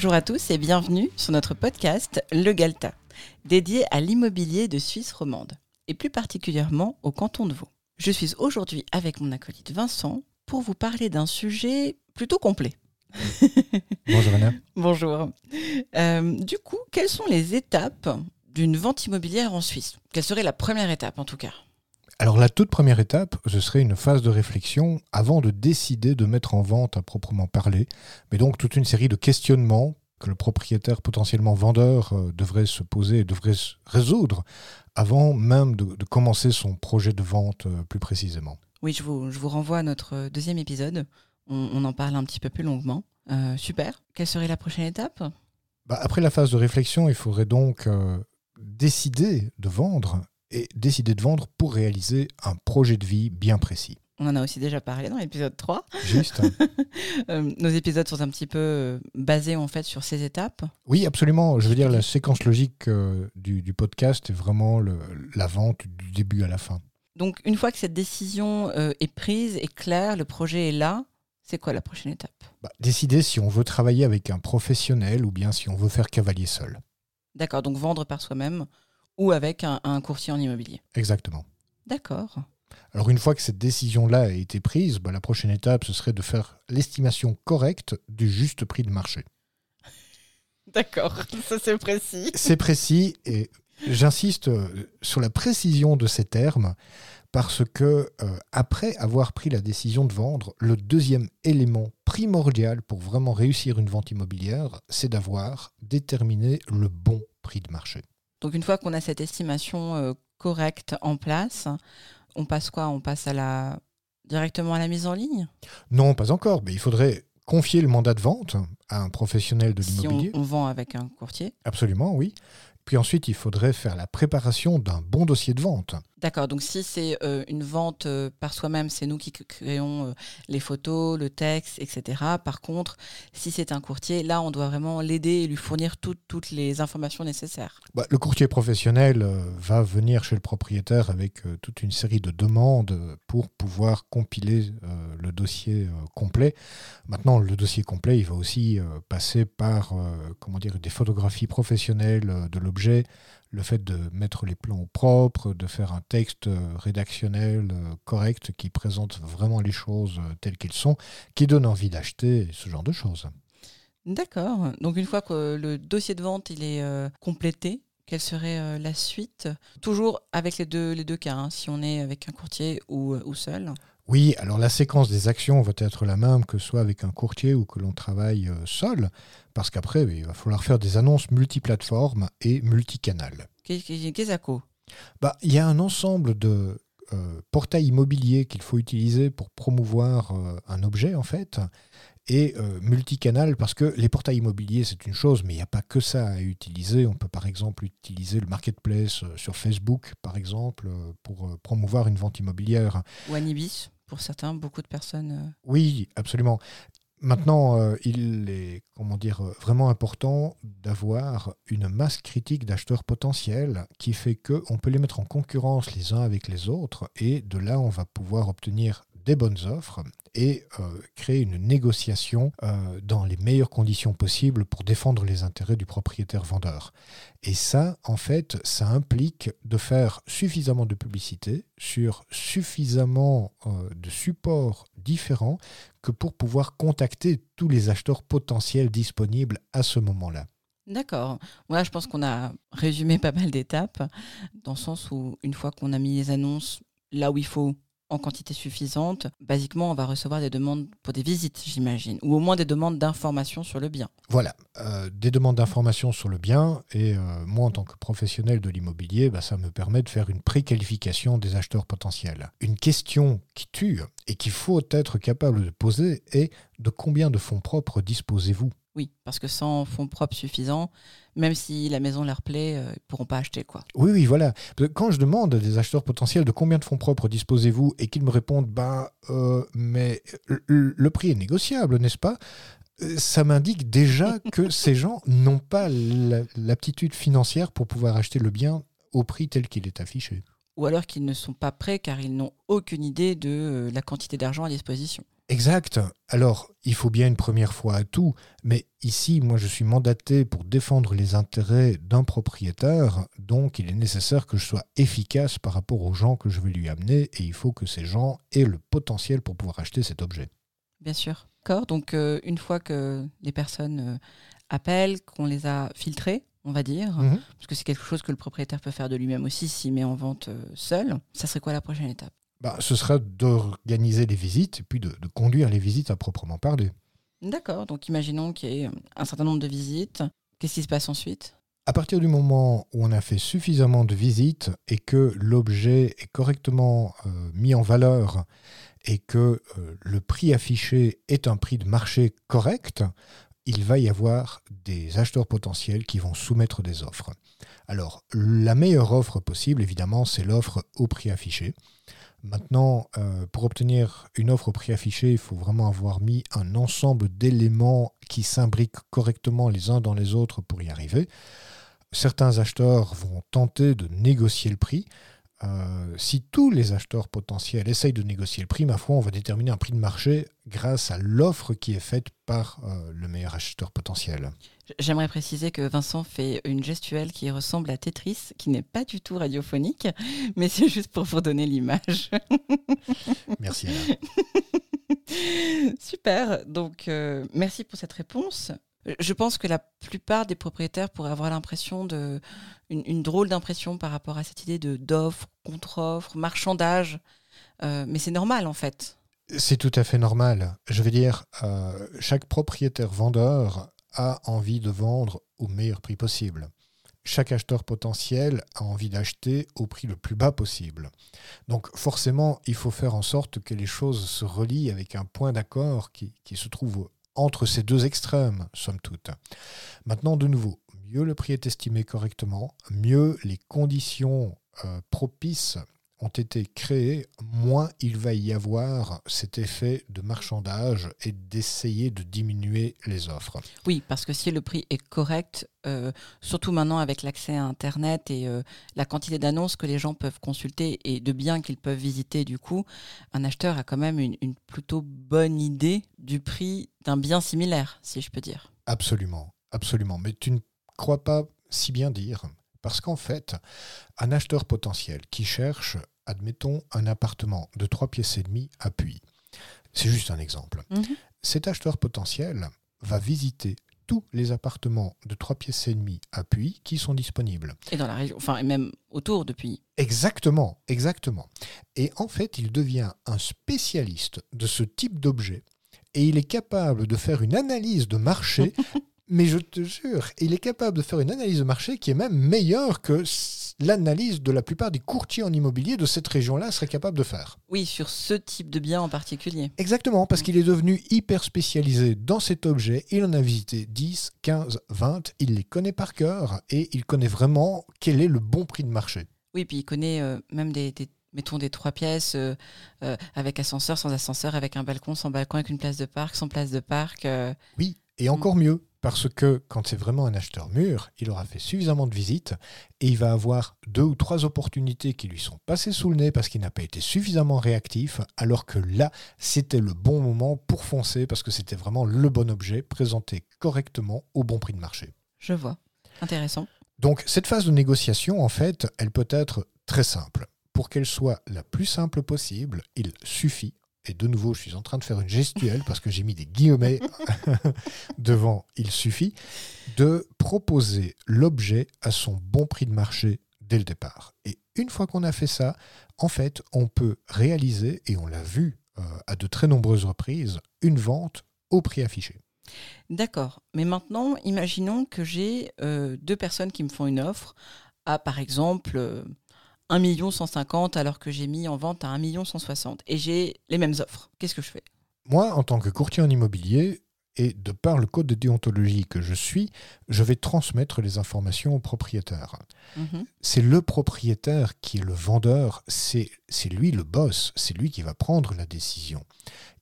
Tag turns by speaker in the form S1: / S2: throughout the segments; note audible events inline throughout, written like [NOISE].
S1: Bonjour à tous et bienvenue sur notre podcast Le Galta, dédié à l'immobilier de Suisse romande, et plus particulièrement au canton de Vaud. Je suis aujourd'hui avec mon acolyte Vincent pour vous parler d'un sujet plutôt complet.
S2: Bonjour Anna. [LAUGHS]
S1: Bonjour. Euh, du coup, quelles sont les étapes d'une vente immobilière en Suisse? Quelle serait la première étape en tout cas?
S2: Alors la toute première étape, ce serait une phase de réflexion avant de décider de mettre en vente à proprement parler, mais donc toute une série de questionnements que le propriétaire potentiellement vendeur euh, devrait se poser et devrait se résoudre avant même de, de commencer son projet de vente euh, plus précisément.
S1: Oui, je vous, je vous renvoie à notre deuxième épisode. On, on en parle un petit peu plus longuement. Euh, super. Quelle serait la prochaine étape?
S2: Bah, après la phase de réflexion, il faudrait donc euh, décider de vendre et décider de vendre pour réaliser un projet de vie bien précis.
S1: On en a aussi déjà parlé dans l'épisode 3.
S2: Juste [LAUGHS]
S1: Euh, nos épisodes sont un petit peu euh, basés en fait sur ces étapes.
S2: Oui, absolument. Je veux dire, la séquence logique euh, du, du podcast est vraiment le- la vente du début à la fin.
S1: Donc une fois que cette décision est prise, est claire, le projet est là, c'est quoi la prochaine étape?
S2: Bah, décider si on veut travailler avec un professionnel ou bien si on veut faire cavalier seul.
S1: D'accord, donc vendre par soi-même ou avec un, un courtier en immobilier.
S2: Exactement.
S1: D'accord.
S2: Alors une fois que cette décision-là a été prise, bah, la prochaine étape, ce serait de faire l'estimation correcte du juste prix de marché. [LAUGHS]
S1: D'accord, ça c'est précis.
S2: C'est précis et j'insiste euh, sur la précision de ces termes parce que euh, après avoir pris la décision de vendre, le deuxième élément primordial pour vraiment réussir une vente immobilière, c'est d'avoir déterminé le bon prix de marché.
S1: Donc une fois qu'on a cette estimation euh, correcte en place, on passe quoi? On passe à la directement à la mise en ligne?
S2: Non, pas encore, mais il faudrait confier le mandat de vente à un professionnel de
S1: Si on,
S2: l'immobilier.
S1: on vend avec un courtier.
S2: Absolument, oui. Puis ensuite, il faudrait faire la préparation d'un bon dossier de vente.
S1: D'accord, donc si c'est euh, une vente euh, par soi-même, c'est nous qui créons euh, les photos, le texte, etc. Par contre, si c'est un courtier, là, on doit vraiment l'aider et lui fournir toutes- les informations nécessaires.
S2: Bah, le courtier professionnel va venir chez le propriétaire avec toute une série de demandes pour pouvoir compiler le dossier complet. Maintenant, le dossier complet, il va aussi passer par comment dire, des photographies professionnelles de l'objet, le fait de mettre les plans au propre, de faire un texte euh, rédactionnel euh, correct qui présente vraiment les choses euh, telles qu'elles sont, qui donne envie d'acheter, ce genre de choses.
S1: D'accord, donc une fois que le dossier de vente il est complété, quelle serait la suite? Toujours avec les deux, les deux cas, hein, si on est avec un courtier ou, ou seul.
S2: Oui, alors la séquence des actions va être la même que soit avec un courtier ou que l'on travaille euh, seul, parce qu'après, il va falloir faire des annonces multiplateformes et multicanales.
S1: Qu'est- qu'est- Qu'est-ce que
S2: Bah, il y a un ensemble de euh, portails immobiliers qu'il faut utiliser pour promouvoir euh, un objet, en fait, et euh, multicanal, parce que les portails immobiliers, c'est une chose, mais il n'y a pas que ça à utiliser. On peut par exemple utiliser le marketplace euh, sur Facebook, par exemple, pour promouvoir une vente immobilière.
S1: Ou Anibis, pour certains, beaucoup de personnes. euh,
S2: Oui, absolument. Maintenant, euh, il est comment dire, euh, vraiment important d'avoir une masse critique d'acheteurs potentiels qui fait qu'on peut les mettre en concurrence les uns avec les autres et de là, on va pouvoir obtenir des bonnes offres et euh, créer une négociation euh, dans les meilleures conditions possibles pour défendre les intérêts du propriétaire vendeur. Et ça, en fait, ça implique de faire suffisamment de publicité sur suffisamment euh, de supports différents que pour pouvoir contacter tous les acheteurs potentiels disponibles à ce moment-là.
S1: D'accord. Voilà, je pense qu'on a résumé pas mal d'étapes, dans le sens où une fois qu'on a mis les annonces là où il faut, en quantité suffisante, basiquement, on va recevoir des demandes pour des visites, j'imagine, ou au moins des demandes d'informations sur le bien.
S2: Voilà, euh, des demandes d'informations sur le bien, et euh, moi en tant que professionnel de l'immobilier, bah, ça me permet de faire une préqualification des acheteurs potentiels. Une question qui tue et qu'il faut être capable de poser est de combien de fonds propres disposez-vous?
S1: Oui, parce que sans fonds propres suffisants, même si la maison leur plaît, euh, ils ne pourront pas acheter. quoi.
S2: Oui, oui, voilà. Quand je demande à des acheteurs potentiels de combien de fonds propres disposez-vous et qu'ils me répondent, bah, euh, mais le, le prix est négociable, n'est-ce pas? Euh, Ça m'indique déjà [LAUGHS] que ces gens n'ont pas la- l'aptitude financière pour pouvoir acheter le bien au prix tel qu'il est affiché.
S1: Ou alors qu'ils ne sont pas prêts car ils n'ont aucune idée de la quantité d'argent à disposition.
S2: Exact. Alors, il faut bien une première fois à tout, mais ici, moi, je suis mandaté pour défendre les intérêts d'un propriétaire, donc il est nécessaire que je sois efficace par rapport aux gens que je vais lui amener, et il faut que ces gens aient le potentiel pour pouvoir acheter cet objet.
S1: Bien sûr. D'accord. Donc, euh, une fois que les personnes euh, appellent, qu'on les a filtrées, on va dire,
S2: Mhm.
S1: parce que c'est quelque chose que le propriétaire peut faire de lui-même aussi s'il met en vente euh, seul, ça serait quoi la prochaine étape?
S2: Bah, ce sera d'organiser les visites et puis de, de conduire les visites à proprement parler.
S1: D'accord. Donc, imaginons qu'il y ait un certain nombre de visites. Qu'est-ce qui se passe ensuite?
S2: À partir du moment où on a fait suffisamment de visites et que l'objet est correctement euh, mis en valeur et que euh, le prix affiché est un prix de marché correct, il va y avoir des acheteurs potentiels qui vont soumettre des offres. Alors, la meilleure offre possible, évidemment, c'est l'offre au prix affiché. Maintenant, euh, pour obtenir une offre au prix affiché, il faut vraiment avoir mis un ensemble d'éléments qui s'imbriquent correctement les uns dans les autres pour y arriver. Certains acheteurs vont tenter de négocier le prix. Euh, si tous les acheteurs potentiels essayent de négocier le prix, ma foi, on va déterminer un prix de marché grâce à l'offre qui est faite par euh, le meilleur acheteur potentiel.
S1: J'aimerais préciser que Vincent fait une gestuelle qui ressemble à Tetris, qui n'est pas du tout radiophonique, [LAUGHS] mais c'est juste pour vous donner l'image. [LAUGHS]
S2: Merci.
S1: Super, donc euh, merci pour cette réponse. Je pense que la plupart des propriétaires pourraient avoir l'impression de une, une drôle d'impression par rapport à cette idée de d'offre, contre-offre, marchandage, Euh, mais c'est normal en fait.
S2: C'est tout à fait normal. Je veux dire, euh, chaque propriétaire vendeur a envie de vendre au meilleur prix possible. Chaque acheteur potentiel a envie d'acheter au prix le plus bas possible. Donc forcément, il faut faire en sorte que les choses se relient avec un point d'accord qui, qui se trouve entre ces deux extrêmes, somme toute. Maintenant, de nouveau, mieux le prix est estimé correctement, mieux les conditions euh, propices ont été créées, moins il va y avoir cet effet de marchandage et d'essayer de diminuer les offres.
S1: Oui, parce que si le prix est correct, euh, surtout maintenant avec l'accès à Internet et euh, la quantité d'annonces que les gens peuvent consulter et de biens qu'ils peuvent visiter, du coup, un acheteur a quand même une, une plutôt bonne idée du prix d'un bien similaire, si je peux dire.
S2: Absolument, absolument. Mais tu ne crois pas si bien dire, parce qu'en fait, un acheteur potentiel qui cherche, admettons, un appartement de 3 pièces et demie à Puy, c'est juste un exemple.
S1: Mhm.
S2: Cet acheteur potentiel va visiter tous les appartements de 3 pièces et demie à Puy qui sont disponibles.
S1: Et dans la région, enfin, et même autour depuis.
S2: Exactement, exactement. Et en fait, il devient un spécialiste de ce type d'objet et il est capable de faire une analyse de marché. [LAUGHS] mais je te jure, il est capable de faire une analyse de marché qui est même meilleure que l'analyse de la plupart des courtiers en immobilier de cette région-là seraient capables de faire.
S1: Oui, sur ce type de bien en particulier.
S2: Exactement, parce qu'il est devenu hyper spécialisé dans cet objet. Il en a visité 10, 15, 20. Il les connaît par cœur et il connaît vraiment quel est le bon prix de marché.
S1: Oui, puis il connaît euh, même des, des- mettons des trois pièces euh, euh, avec ascenseur, sans ascenseur, avec un balcon, sans balcon, avec une place de parc, sans place de parc.
S2: Oui, et encore mieux, parce que quand c'est vraiment un acheteur mûr, il aura fait suffisamment de visites et il va avoir deux ou trois opportunités qui lui sont passées sous le nez parce qu'il n'a pas été suffisamment réactif, alors que là, c'était le bon moment pour foncer parce que c'était vraiment le bon objet présenté correctement au bon prix de marché.
S1: je vois. Intéressant.
S2: Donc cette phase de négociation, en fait, elle peut être très simple. Pour qu'elle soit la plus simple possible, il suffit, et de nouveau je suis en train de faire une gestuelle parce que j'ai mis des guillemets [LAUGHS] devant il suffit, de proposer l'objet à son bon prix de marché dès le départ. Et une fois qu'on a fait ça, en fait, on peut réaliser, et on l'a vu euh, à de très nombreuses reprises, une vente au prix affiché.
S1: D'accord. Mais maintenant, imaginons que j'ai euh, deux personnes qui me font une offre à, par exemple, euh, 1 150 alors que j'ai mis en vente à 1 160 et j'ai les mêmes offres. Qu'est-ce que je fais?
S2: Moi, en tant que courtier en immobilier, et de par le code de déontologie que je suis, je vais transmettre les informations au propriétaire.
S1: Mhm.
S2: C'est le propriétaire qui est le vendeur, c'est c'est lui le boss, c'est lui qui va prendre la décision.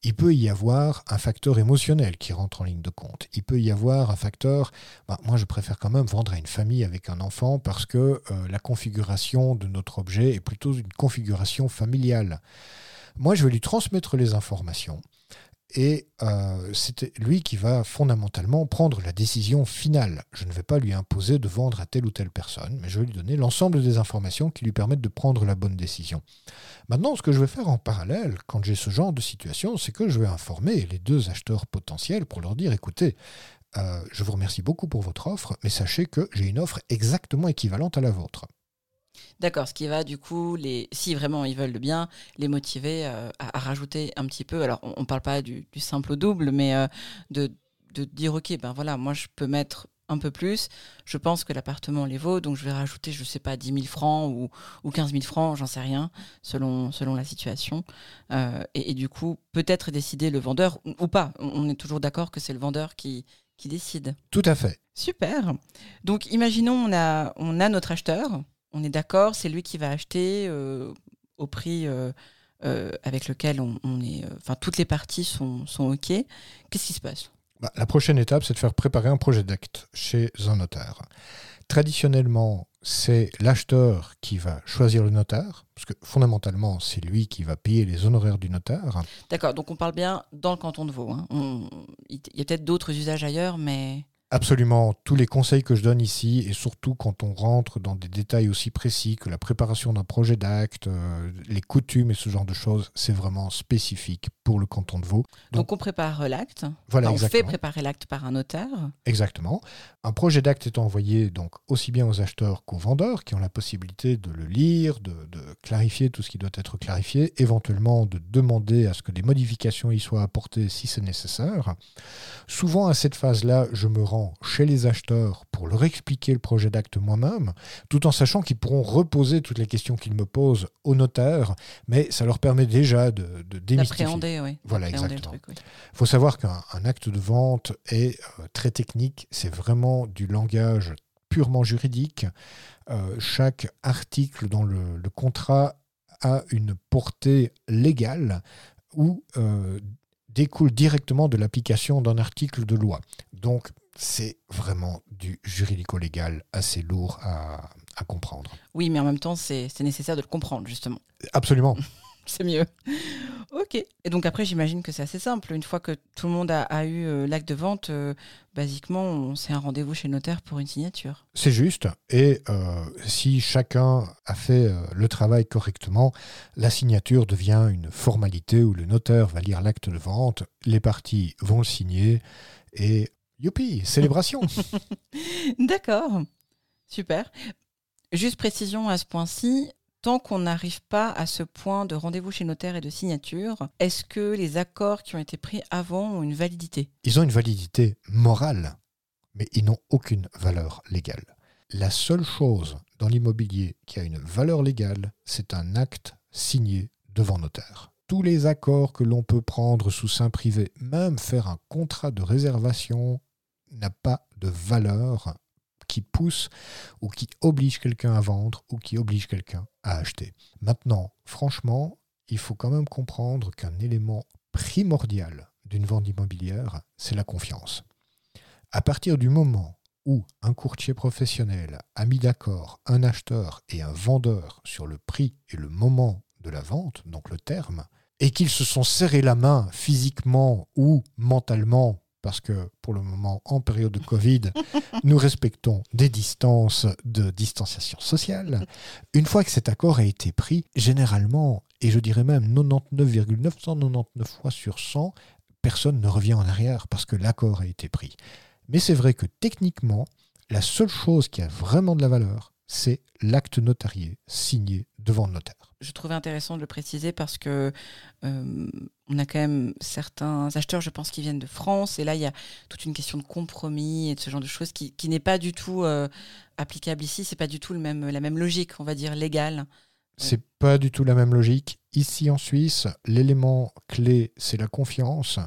S2: Il peut y avoir un facteur émotionnel qui rentre en ligne de compte. Il peut y avoir un facteur, bah, moi je préfère quand même vendre à une famille avec un enfant parce que euh, la configuration de notre objet est plutôt une configuration familiale. Moi je vais lui transmettre les informations. Et euh, c'est lui qui va fondamentalement prendre la décision finale. Je ne vais pas lui imposer de vendre à telle ou telle personne, mais je vais lui donner l'ensemble des informations qui lui permettent de prendre la bonne décision. Maintenant, ce que je vais faire en parallèle, quand j'ai ce genre de situation, c'est que je vais informer les deux acheteurs potentiels pour leur dire, écoutez, euh, je vous remercie beaucoup pour votre offre, mais sachez que j'ai une offre exactement équivalente à la vôtre.
S1: D'accord, ce qui va du coup, les, si vraiment ils veulent le bien, les motiver euh, à, rajouter un petit peu. Alors, on ne parle pas du, simple au double, mais euh, de, dire, OK, ben voilà, moi je peux mettre un peu plus. Je pense que l'appartement les vaut, donc je vais rajouter, je ne sais pas, 10 000 francs ou, ou 15 000 francs, j'en sais rien, selon, selon la situation. Euh, et, du coup, peut-être décider le vendeur ou, pas. On est toujours d'accord que c'est le vendeur qui, qui décide.
S2: Tout à fait.
S1: Super. Donc, imaginons, on a, on a notre acheteur on est d'accord, c'est lui qui va acheter euh, au prix euh, euh, avec lequel on, est. Enfin, toutes les parties sont, sont OK. Qu'est-ce qui se passe?
S2: Bah, La prochaine étape, c'est de faire préparer un projet d'acte chez un notaire. Traditionnellement, c'est l'acheteur qui va choisir le notaire, parce que fondamentalement, c'est lui qui va payer les honoraires du notaire.
S1: D'accord, donc on parle bien dans le canton de Vaud. Hein. Il y a peut-être d'autres usages ailleurs, mais...
S2: Absolument. Tous les conseils que je donne ici, et surtout quand on rentre dans des détails aussi précis que la préparation d'un projet d'acte, euh, les coutumes et ce genre de choses, c'est vraiment spécifique pour le canton de Vaud.
S1: Donc, on prépare l'acte. Voilà, on fait préparer l'acte par un notaire.
S2: Exactement. Un projet d'acte est envoyé donc aussi bien aux acheteurs qu'aux vendeurs qui ont la possibilité de le lire, de, de, clarifier tout ce qui doit être clarifié, éventuellement de demander à ce que des modifications y soient apportées si c'est nécessaire. Souvent à cette phase-là, je me rends chez les acheteurs pour leur expliquer le projet d'acte moi-même, tout en sachant qu'ils pourront reposer toutes les questions qu'ils me posent au notaire, mais ça leur permet déjà de, de
S1: démystifier. Oui.
S2: Voilà, exactement. Il faut savoir qu'un acte de vente est euh, très technique, c'est vraiment du langage purement juridique. Euh, chaque article dans le, contrat a une portée légale ou euh, découle directement de l'application d'un article de loi. Donc, c'est vraiment du juridico-légal assez lourd à, comprendre.
S1: Oui, mais en même temps, c'est nécessaire de le comprendre, justement.
S2: Absolument. [LAUGHS]
S1: c'est mieux. Ok. Et donc après, j'imagine que c'est assez simple. Une fois que tout le monde a, eu euh, l'acte de vente, euh, basiquement, c'est un rendez-vous chez le notaire pour une signature.
S2: C'est juste. Et euh, si chacun a fait le travail correctement, la signature devient une formalité où le notaire va lire l'acte de vente, les parties vont le signer et Youpi, célébration. [LAUGHS]
S1: D'accord, super. Juste précision à ce point-ci, tant qu'on n'arrive pas à ce point de rendez-vous chez notaire et de signature, est-ce que les accords qui ont été pris avant ont une validité?
S2: Ils ont une validité morale, mais ils n'ont aucune valeur légale. La seule chose dans l'immobilier qui a une valeur légale, c'est un acte signé devant notaire tous les accords que l'on peut prendre sous sein privé, même faire un contrat de réservation n'a pas de valeur qui pousse ou qui oblige quelqu'un à vendre ou qui oblige quelqu'un à acheter. Maintenant, franchement, il faut quand même comprendre qu'un élément primordial d'une vente immobilière, c'est la confiance. À partir du moment où un courtier professionnel a mis d'accord un acheteur et un vendeur sur le prix et le moment de la vente, donc le terme, et qu'ils se sont serrés la main physiquement ou mentalement parce que pour le moment, en période de Covid, [LAUGHS] nous respectons des distances de distanciation sociale. Une fois que cet accord a été pris, généralement, et je dirais même 99,999 fois sur 100, personne ne revient en arrière parce que l'accord a été pris. Mais c'est vrai que techniquement, la seule chose qui a vraiment de la valeur, c'est l'acte notarié signé devant le notaire
S1: je trouvais intéressant de le préciser parce que euh, on a quand même certains acheteurs, je pense, qui viennent de France. Et là, il y a toute une question de compromis et de ce genre de choses qui, n'est pas du tout euh, applicable ici. C'est pas du tout le même, la même logique, on va dire, légale.
S2: C'est pas du tout la même logique. Ici en Suisse, l'élément clé, c'est la confiance.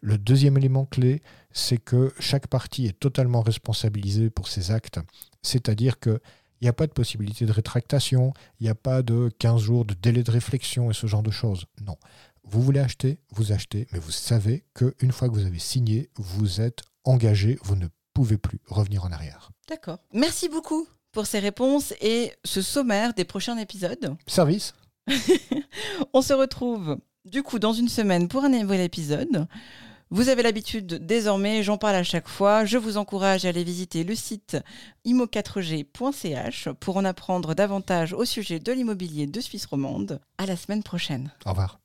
S2: Le deuxième élément clé, c'est que chaque partie est totalement responsabilisée pour ses actes. C'est-à-dire que il n'y a pas de possibilité de rétractation, il n'y a pas de 15 jours de délai de réflexion et ce genre de choses. Non. Vous voulez acheter, vous achetez, mais vous savez qu'une fois que vous avez signé, vous êtes engagé, vous ne pouvez plus revenir en arrière.
S1: D'accord. Merci beaucoup pour ces réponses et ce sommaire des prochains épisodes.
S2: Service. [LAUGHS]
S1: On se retrouve du coup dans une semaine pour un nouvel épisode. Vous avez l'habitude désormais, j'en parle à chaque fois. Je vous encourage à aller visiter le site imo4g.ch pour en apprendre davantage au sujet de l'immobilier de Suisse romande. À la semaine prochaine.
S2: Au revoir.